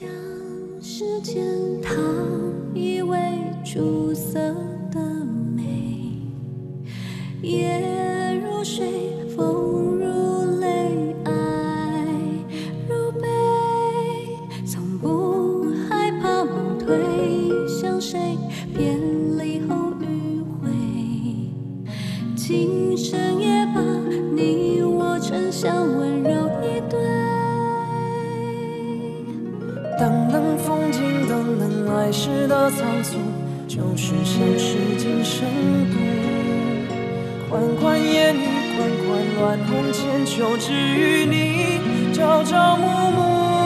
向世间，讨一味出色的美，今生度。款款烟雨，款款乱红千秋，只与你朝朝暮暮。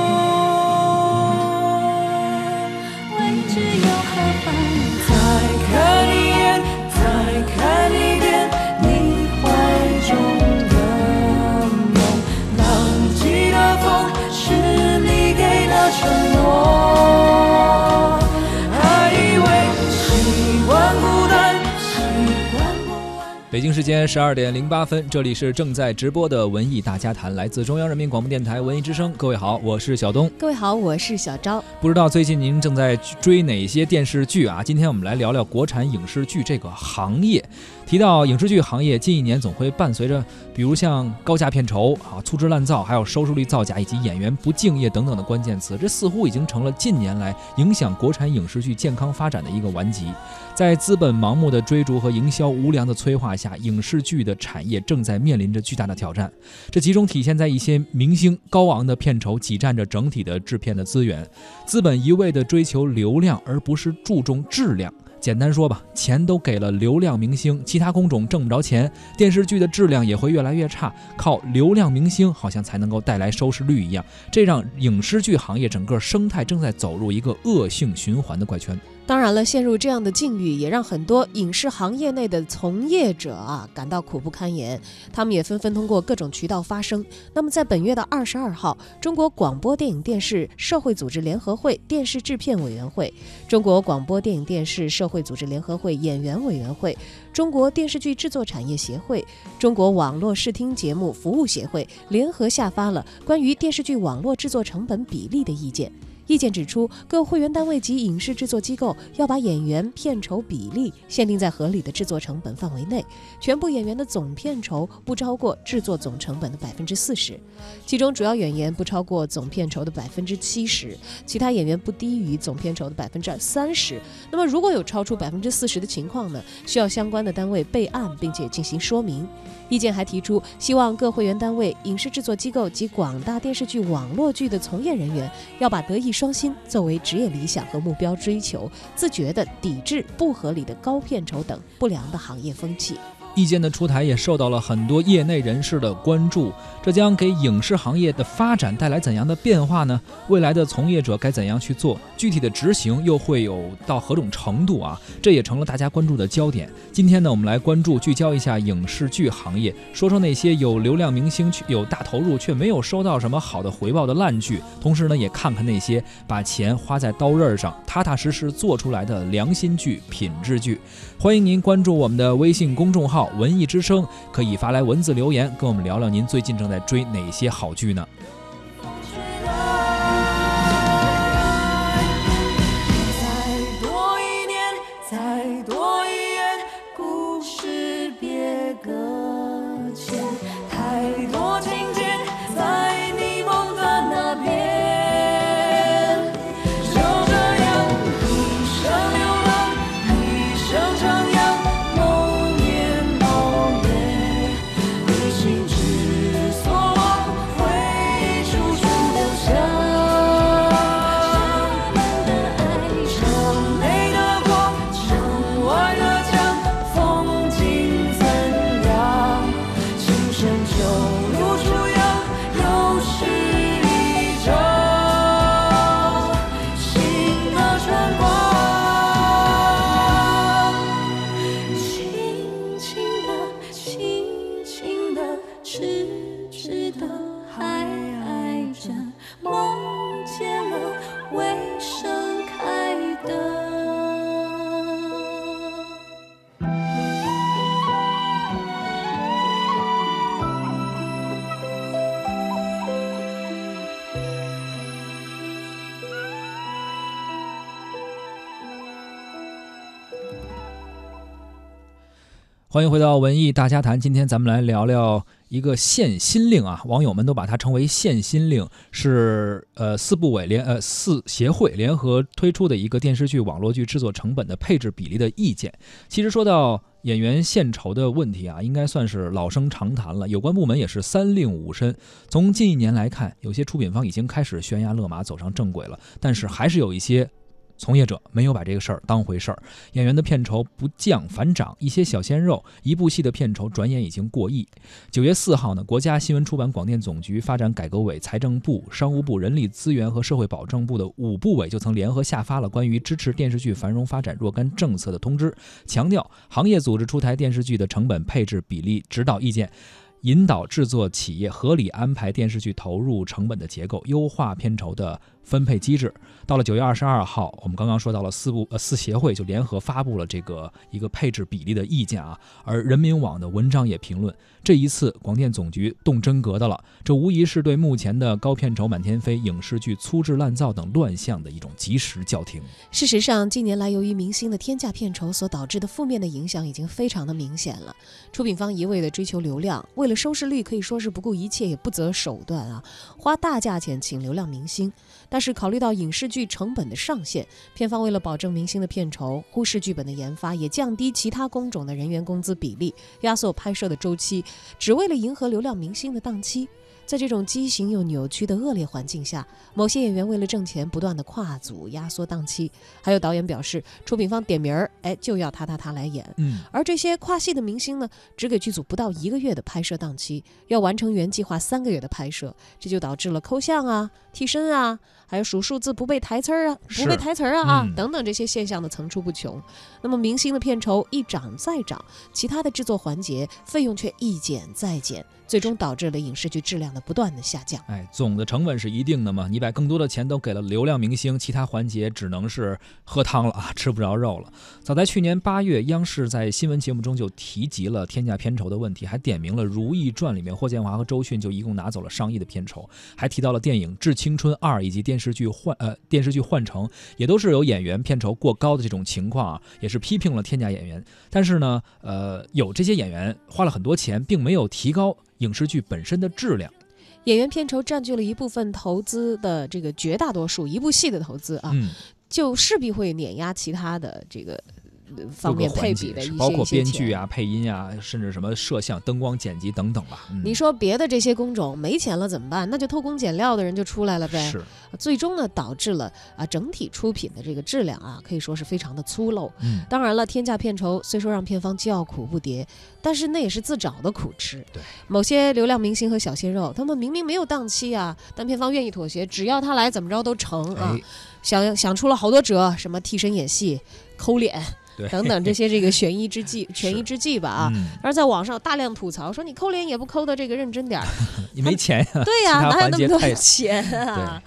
北京时间十二点零八分，这里是正在直播的文艺大家谈，来自中央人民广播电台文艺之声。各位好，我是小东。各位好，我是小昭。不知道最近您正在追哪些电视剧啊？今天我们来聊聊国产影视剧这个行业。提到影视剧行业，近一年总会伴随着，比如像高价片酬啊、粗制滥造，还有收视率造假以及演员不敬业等等的关键词，这似乎已经成了近年来影响国产影视剧健康发展的一个顽疾。在资本盲目的追逐和营销无良的催化下，影视剧的产业正在面临着巨大的挑战。这集中体现在一些明星高昂的片酬挤占着整体的制片的资源，资本一味地追求流量，而不是注重质量。简单说吧，钱都给了流量明星，其他工种挣不着钱，电视剧的质量也会越来越差。靠流量明星好像才能够带来收视率一样，这让影视剧行业整个生态正在走入一个恶性循环的怪圈。当然了，陷入这样的境遇，也让很多影视行业内的从业者啊感到苦不堪言。他们也纷纷通过各种渠道发声。那么，在本月的二十二号，中国广播电影电视社会组织联合会电视制片委员会、中国广播电影电视社会组织联合会演员委员会、中国电视剧制作产业协会、中国网络视听节目服务协会联合下发了关于电视剧网络制作成本比例的意见。意见指出，各会员单位及影视制作机构要把演员片酬比例限定在合理的制作成本范围内，全部演员的总片酬不超过制作总成本的百分之四十，其中主要演员不超过总片酬的百分之七十，其他演员不低于总片酬的百分之三十。那么，如果有超出百分之四十的情况呢，需要相关的单位备案并且进行说明。意见还提出，希望各会员单位、影视制作机构及广大电视剧、网络剧的从业人员要把德艺双馨作为职业理想和目标追求，自觉地抵制不合理的高片酬等不良的行业风气。意见的出台也受到了很多业内人士的关注，这将给影视行业的发展带来怎样的变化呢？未来的从业者该怎样去做？具体的执行又会有到何种程度啊？这也成了大家关注的焦点。今天呢，我们来关注聚焦一下影视剧行业，说说那些有流量明星、有大投入却没有收到什么好的回报的烂剧，同时呢，也看看那些把钱花在刀刃上、踏踏实实做出来的良心剧、品质剧。欢迎您关注我们的微信公众号。文艺之声可以发来文字留言，跟我们聊聊您最近正在追哪些好剧呢？欢迎回到文艺大家谈。今天咱们来聊聊一个限薪令啊，网友们都把它称为限薪令，是呃四部委联呃四协会联合推出的一个电视剧、网络剧制作成本的配置比例的意见。其实说到演员献酬的问题啊，应该算是老生常谈了，有关部门也是三令五申。从近一年来看，有些出品方已经开始悬崖勒马，走上正轨了，但是还是有一些。从业者没有把这个事儿当回事儿，演员的片酬不降反涨，一些小鲜肉一部戏的片酬转眼已经过亿。九月四号呢，国家新闻出版广电总局、发展改革委、财政部、商务部、人力资源和社会保障部的五部委就曾联合下发了关于支持电视剧繁荣发展若干政策的通知，强调行业组织出台电视剧的成本配置比例指导意见。引导制作企业合理安排电视剧投入成本的结构，优化片酬的分配机制。到了九月二十二号，我们刚刚说到了四部呃四协会就联合发布了这个一个配置比例的意见啊。而人民网的文章也评论，这一次广电总局动真格的了，这无疑是对目前的高片酬满天飞、影视剧粗制滥造等乱象的一种及时叫停。事实上，近年来由于明星的天价片酬所导致的负面的影响已经非常的明显了。出品方一味的追求流量，为了收视率可以说是不顾一切也不择手段啊，花大价钱请流量明星。但是考虑到影视剧成本的上限，片方为了保证明星的片酬，忽视剧本的研发，也降低其他工种的人员工资比例，压缩拍摄的周期，只为了迎合流量明星的档期。在这种畸形又扭曲的恶劣环境下，某些演员为了挣钱，不断的跨组压缩档期。还有导演表示，出品方点名儿，哎，就要他他他来演。嗯，而这些跨戏的明星呢，只给剧组不到一个月的拍摄档期，要完成原计划三个月的拍摄，这就导致了抠像啊、替身啊，还有数数字不背台词儿啊、不背台词儿啊啊、嗯等等这些现象的层出不穷。那么明星的片酬一涨再涨，其他的制作环节费用却一减再减，最终导致了影视剧质量的不断的下降。哎，总的成本是一定的嘛，你把更多的钱都给了流量明星，其他环节只能是喝汤了啊，吃不着肉了。早在去年八月，央视在新闻节目中就提及了天价片酬的问题，还点名了《如懿传》里面霍建华和周迅就一共拿走了上亿的片酬，还提到了电影《致青春二》以及电视剧换呃电视剧换乘，也都是有演员片酬过高的这种情况啊，也是批评了天价演员。但是呢，呃，有这些演员花了很多钱，并没有提高影视剧本身的质量。演员片酬占据了一部分投资的这个绝大多数，一部戏的投资啊，嗯，就势必会碾压其他的这个方个面配比的一些包括。编剧啊、配音啊，甚至什么摄像、灯光、剪辑等等吧。嗯、你说别的这些工种没钱了怎么办？那就偷工减料的人就出来了呗。是，最终呢，导致了啊整体出品的这个质量啊，可以说是非常的粗陋。嗯，当然了，天价片酬虽说让片方叫苦不迭，但是那也是自找的苦吃。对，某些流量明星和小鲜肉，他们明明没有档期啊，但片方愿意妥协，只要他来怎么着都成啊。哎，想想出了好多辙，什么替身演戏、抠脸对，等等这些这个权宜之计、权宜之计吧啊。嗯，而在网上大量吐槽说你抠脸也不抠的这个认真点儿，你没钱呀、对呀、哪有那么多钱啊？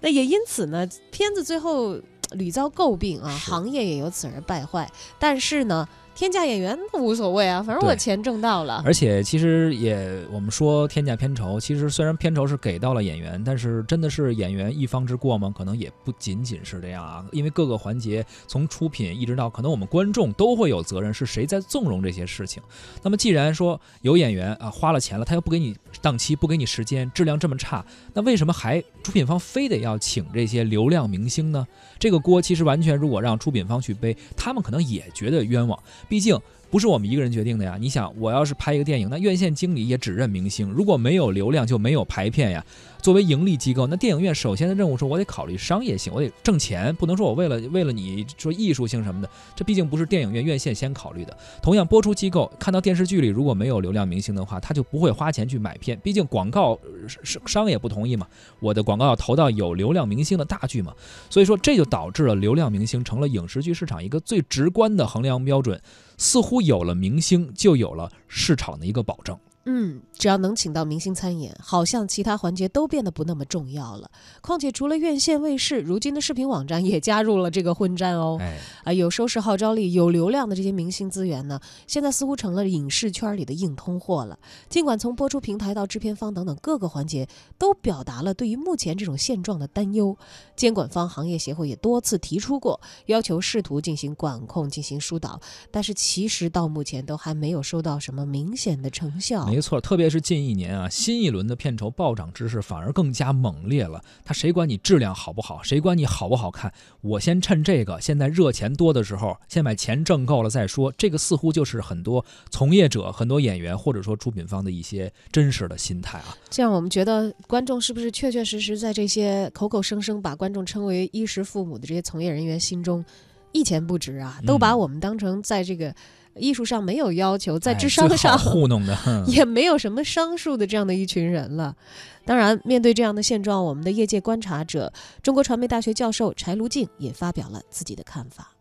那也因此呢，片子最后屡遭诟病啊，行业也由此而败坏。但是呢，天价演员无所谓啊，反正我钱挣到了。而且其实也，我们说天价片酬，其实虽然片酬是给到了演员，但是真的是演员一方之过吗？可能也不仅仅是这样啊，因为各个环节从出品一直到可能我们观众都会有责任，是谁在纵容这些事情？那么既然说有演员啊花了钱了，他又不给你档期，不给你时间，质量这么差，那为什么还出品方非得要请这些流量明星呢？这个锅其实完全如果让出品方去背，他们可能也觉得冤枉。毕竟不是我们一个人决定的呀。你想，我要是拍一个电影，那院线经理也只认明星，如果没有流量就没有排片呀。作为盈利机构，那电影院首先的任务是我得考虑商业性，我得挣钱，不能说我为了为了你说艺术性什么的，这毕竟不是电影院院线先考虑的。同样，播出机构看到电视剧里如果没有流量明星的话，他就不会花钱去买片，毕竟广告商商也不同意嘛，我的广告要投到有流量明星的大剧嘛，所以说这就导致了流量明星成了影视剧市场一个最直观的衡量标准，似乎有了明星就有了市场的一个保证。嗯，只要能请到明星参演，好像其他环节都变得不那么重要了。况且除了院线卫视，如今的视频网站也加入了这个混战哦。哎，啊，有收视号召力、有流量的这些明星资源呢，现在似乎成了影视圈里的硬通货了。尽管从播出平台到制片方等等各个环节都表达了对于目前这种现状的担忧，监管方行业协会也多次提出过要求，试图进行管控、进行疏导，但是其实到目前都还没有收到什么明显的成效。没错，特别是近一年啊，新一轮的片酬暴涨之势反而更加猛烈了。他谁管你质量好不好？谁管你好不好看？我先趁这个现在热钱多的时候，先把钱挣够了再说。这个似乎就是很多从业者、很多演员或者说出品方的一些真实的心态啊。这样我们觉得观众是不是确确实实在这些口口声声把观众称为衣食父母的这些从业人员心中一钱不值啊？都把我们当成在这个。艺术上没有要求，在智商上糊弄的 也没有什么商数的这样的一群人了。当然，面对这样的现状，我们的业界观察者、中国传媒大学教授柴卢静也发表了自己的看法。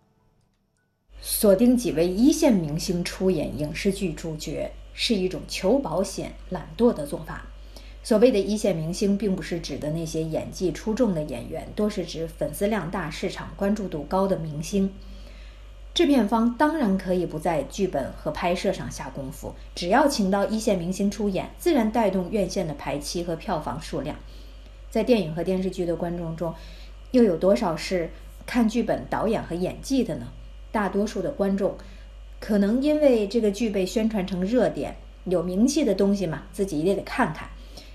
锁定几位一线明星出演影视剧主角是一种求保险、懒惰的做法。所谓的一线明星，并不是指的那些演技出众的演员，多是指粉丝量大、市场关注度高的明星。制片方当然可以不在剧本和拍摄上下功夫，只要请到一线明星出演，自然带动院线的排期和票房数量。在电影和电视剧的观众中，又有多少是看剧本、导演和演技的呢？大多数的观众，可能因为这个剧被宣传成热点、有名气的东西嘛，自己也得看看；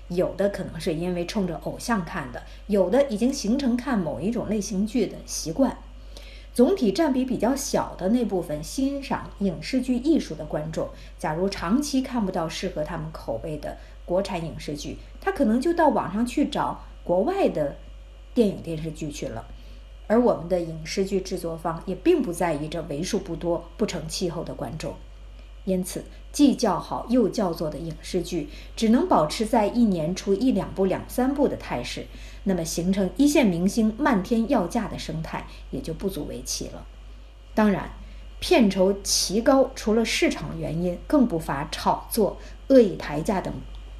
有的可能是因为冲着偶像看的，有的已经形成看某一种类型剧的习惯。总体占比比较小的那部分欣赏影视剧艺术的观众，假如长期看不到适合他们口味的国产影视剧，他可能就到网上去找国外的电影电视剧去了。而我们的影视剧制作方也并不在意这为数不多不成气候的观众。因此，既叫好又叫座的影视剧只能保持在一年出一两部、两三部的态势，那么形成一线明星漫天要价的生态也就不足为奇了。当然，片酬奇高，除了市场原因，更不乏炒作、恶意抬价等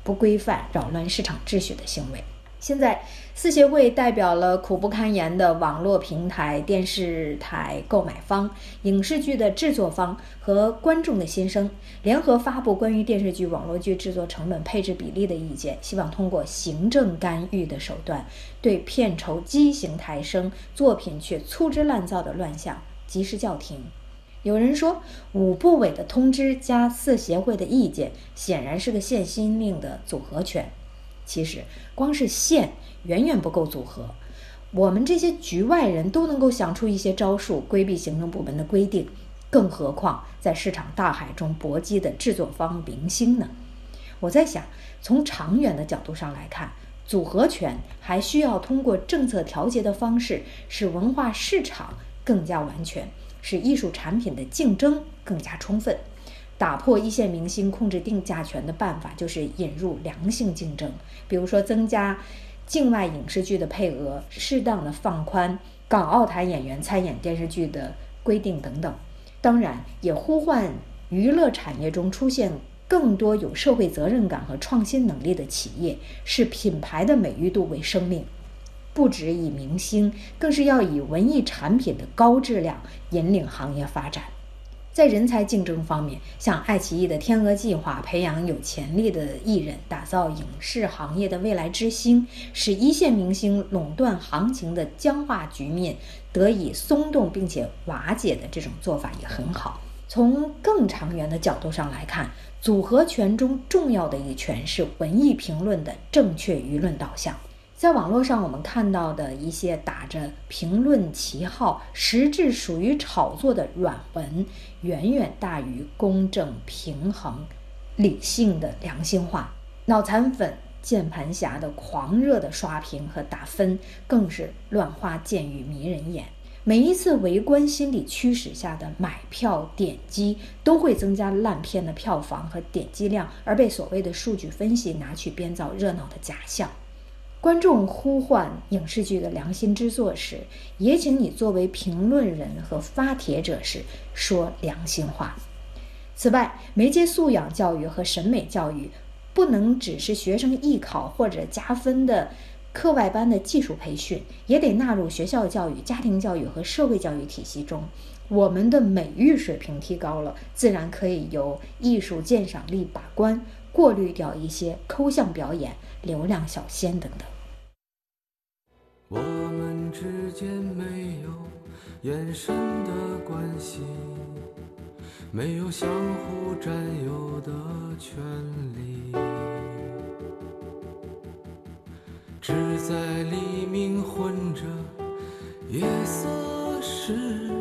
不规范、扰乱市场秩序的行为。现在，四协会代表了苦不堪言的网络平台、电视台购买方、影视剧的制作方和观众的心声，联合发布关于电视剧、网络剧制作成本配置比例的意见，希望通过行政干预的手段，对片酬畸形抬升、作品却粗制滥造的乱象及时叫停。有人说，五部委的通知加四协会的意见，显然是个限薪令的组合拳。其实，光是限远远不够组合。我们这些局外人都能够想出一些招数规避行政部门的规定，更何况在市场大海中搏击的制作方明星呢？我在想，从长远的角度上来看，组合拳还需要通过政策调节的方式，使文化市场更加完全，使艺术产品的竞争更加充分。打破一线明星控制定价权的办法，就是引入良性竞争。比如说，增加境外影视剧的配额，适当的放宽港澳台演员参演电视剧的规定等等。当然，也呼唤娱乐产业中出现更多有社会责任感和创新能力的企业，视品牌的美誉度为生命，不只以明星，更是要以文艺产品的高质量引领行业发展。在人才竞争方面，像爱奇艺的“天鹅计划”培养有潜力的艺人，打造影视行业的未来之星，使一线明星垄断行情的僵化局面得以松动并且瓦解的这种做法也很好。从更长远的角度上来看，组合拳中重要的一拳是文艺评论的正确舆论导向。在网络上，我们看到的一些打着评论旗号、实质属于炒作的软文，远远大于公正、平衡、理性的良心话。脑残粉、键盘侠的狂热的刷屏和打分，更是乱花渐欲迷人眼。每一次围观心理驱使下的买票点击，都会增加烂片的票房和点击量，而被所谓的数据分析拿去编造热闹的假象。观众呼唤影视剧的良心之作时，也请你作为评论人和发帖者时说良心话。此外，媒介素养教育和审美教育不能只是学生艺考或者加分的课外班的技术培训，也得纳入学校教育、家庭教育和社会教育体系中。我们的美育水平提高了，自然可以由艺术鉴赏力把关，过滤掉一些抠像表演、流量小鲜等等。我们之间没有眼神的关系，没有相互占有的权利，只在黎明混着夜色时，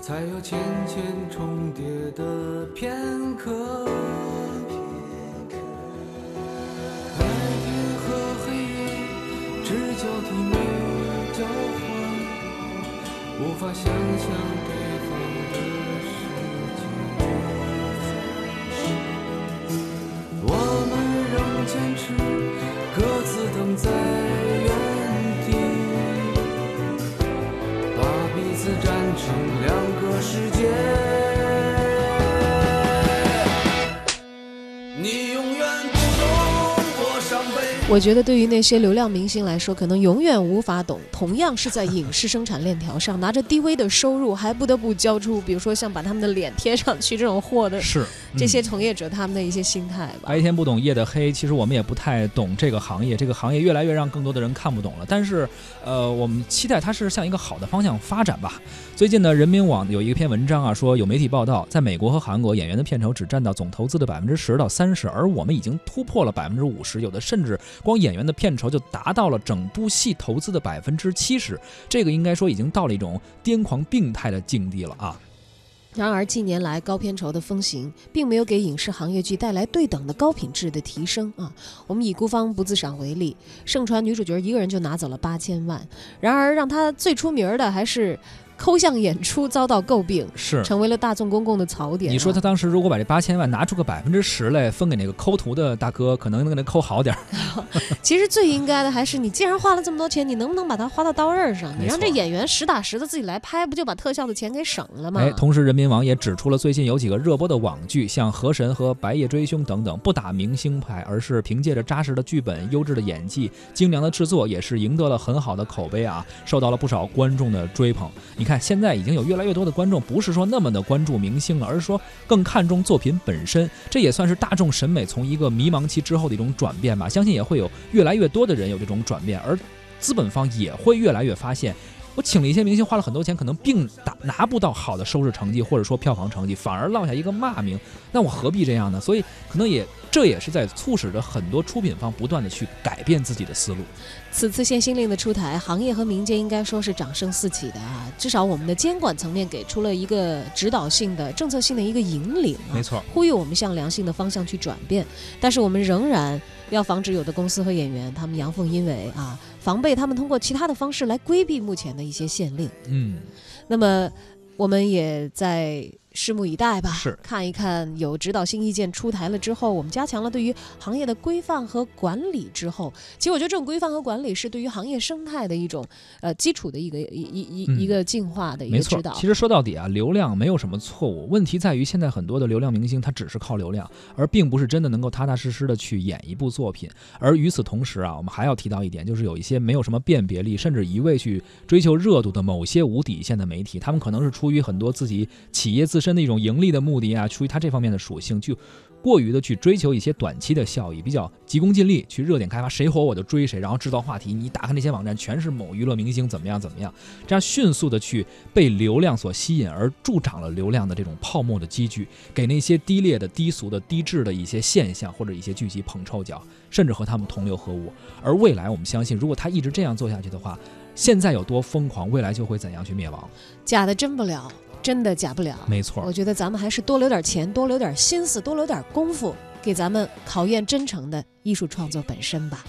才有浅浅重叠的片刻。无法想象我觉得对于那些流量明星来说，可能永远无法懂，同样是在影视生产链条上拿着低微的收入，还不得不交出，比如说像把他们的脸贴上去这种货的是这些嗯从业者他们的一些心态吧。白天不懂夜的黑，其实我们也不太懂这个行业，这个行业越来越让更多的人看不懂了。但是，呃，我们期待它是向一个好的方向发展吧。最近呢，人民网有一篇文章啊，说有媒体报道，在美国和韩国，演员的片酬只占到总投资的百分之十到三十，而我们已经突破了百分之五十，有的甚至光演员的片酬就达到了整部戏投资的百分之七十，这个应该说已经到了一种癫狂病态的境地了啊。然而，近年来高片酬的风行，并没有给影视行业剧带来对等的高品质的提升啊。我们以孤芳不自赏为例，盛传女主角一个人就拿走了八千万，然而让她最出名的还是抠像演出遭到诟病，是。成为了大众公共的槽点啊。你说他当时如果把这八千万拿出个百分之十来分给那个抠图的大哥，可能能给他抠好点儿。其实最应该的还是你，既然花了这么多钱，你能不能把它花到刀刃上？你让这演员实打实的自己来拍，不就把特效的钱给省了吗？哎，同时人民网也指出了最近有几个热播的网剧，像《河神》和《白夜追凶》等等，不打明星牌，而是凭借着扎实的剧本、优质的演技、精良的制作，也是赢得了很好的口碑啊，受到了不少观众的追捧。你看，看现在已经有越来越多的观众不是说那么的关注明星了，而是说更看重作品本身，这也算是大众审美从一个迷茫期之后的一种转变吧。相信也会有越来越多的人有这种转变，而资本方也会越来越发现。我请了一些明星，花了很多钱，可能并打拿不到好的收视成绩或者说票房成绩，反而落下一个骂名，那我何必这样呢？所以可能也这也是在促使着很多出品方不断的去改变自己的思路。此次限薪令的出台，行业和民间应该说是掌声四起的啊！至少我们的监管层面给出了一个指导性的、政策性的一个引领啊，没错，呼吁我们向良性的方向去转变。但是我们仍然要防止有的公司和演员他们阳奉阴违啊，防备他们通过其他的方式来规避目前的一些限令。嗯，那么，我们也在拭目以待吧，是看一看有指导性意见出台了之后，我们加强了对于行业的规范和管理之后，其实我觉得这种规范和管理是对于行业生态的一种呃基础的一个一一一、嗯一个进化的一个指导。。其实说到底啊，流量没有什么错误，问题在于现在很多的流量明星他只是靠流量，而并不是真的能够踏踏实实的去演一部作品。而与此同时啊，我们还要提到一点，就是有一些没有什么辨别力，甚至一味去追求热度的某些无底线的媒体，他们可能是出于很多自己企业自身的一种盈利的目的啊，出于他这方面的属性，就过于的去追求一些短期的效益，比较急功近利，去热点开发，谁火我就追谁，然后制造话题。你打开那些网站，全是某娱乐明星怎么样怎么样，这样迅速的去被流量所吸引，而助长了流量的这种泡沫的积聚，给那些低劣的、低俗的、低质的一些现象或者一些剧集捧臭脚，甚至和他们同流合污。而未来，我们相信，如果他一直这样做下去的话，现在有多疯狂，未来就会怎样去灭亡。假的真不了，真的假不了。没错我，觉得咱们还是多留点钱，多留点心思，多留点功夫，给咱们考验真诚的艺术创作本身吧。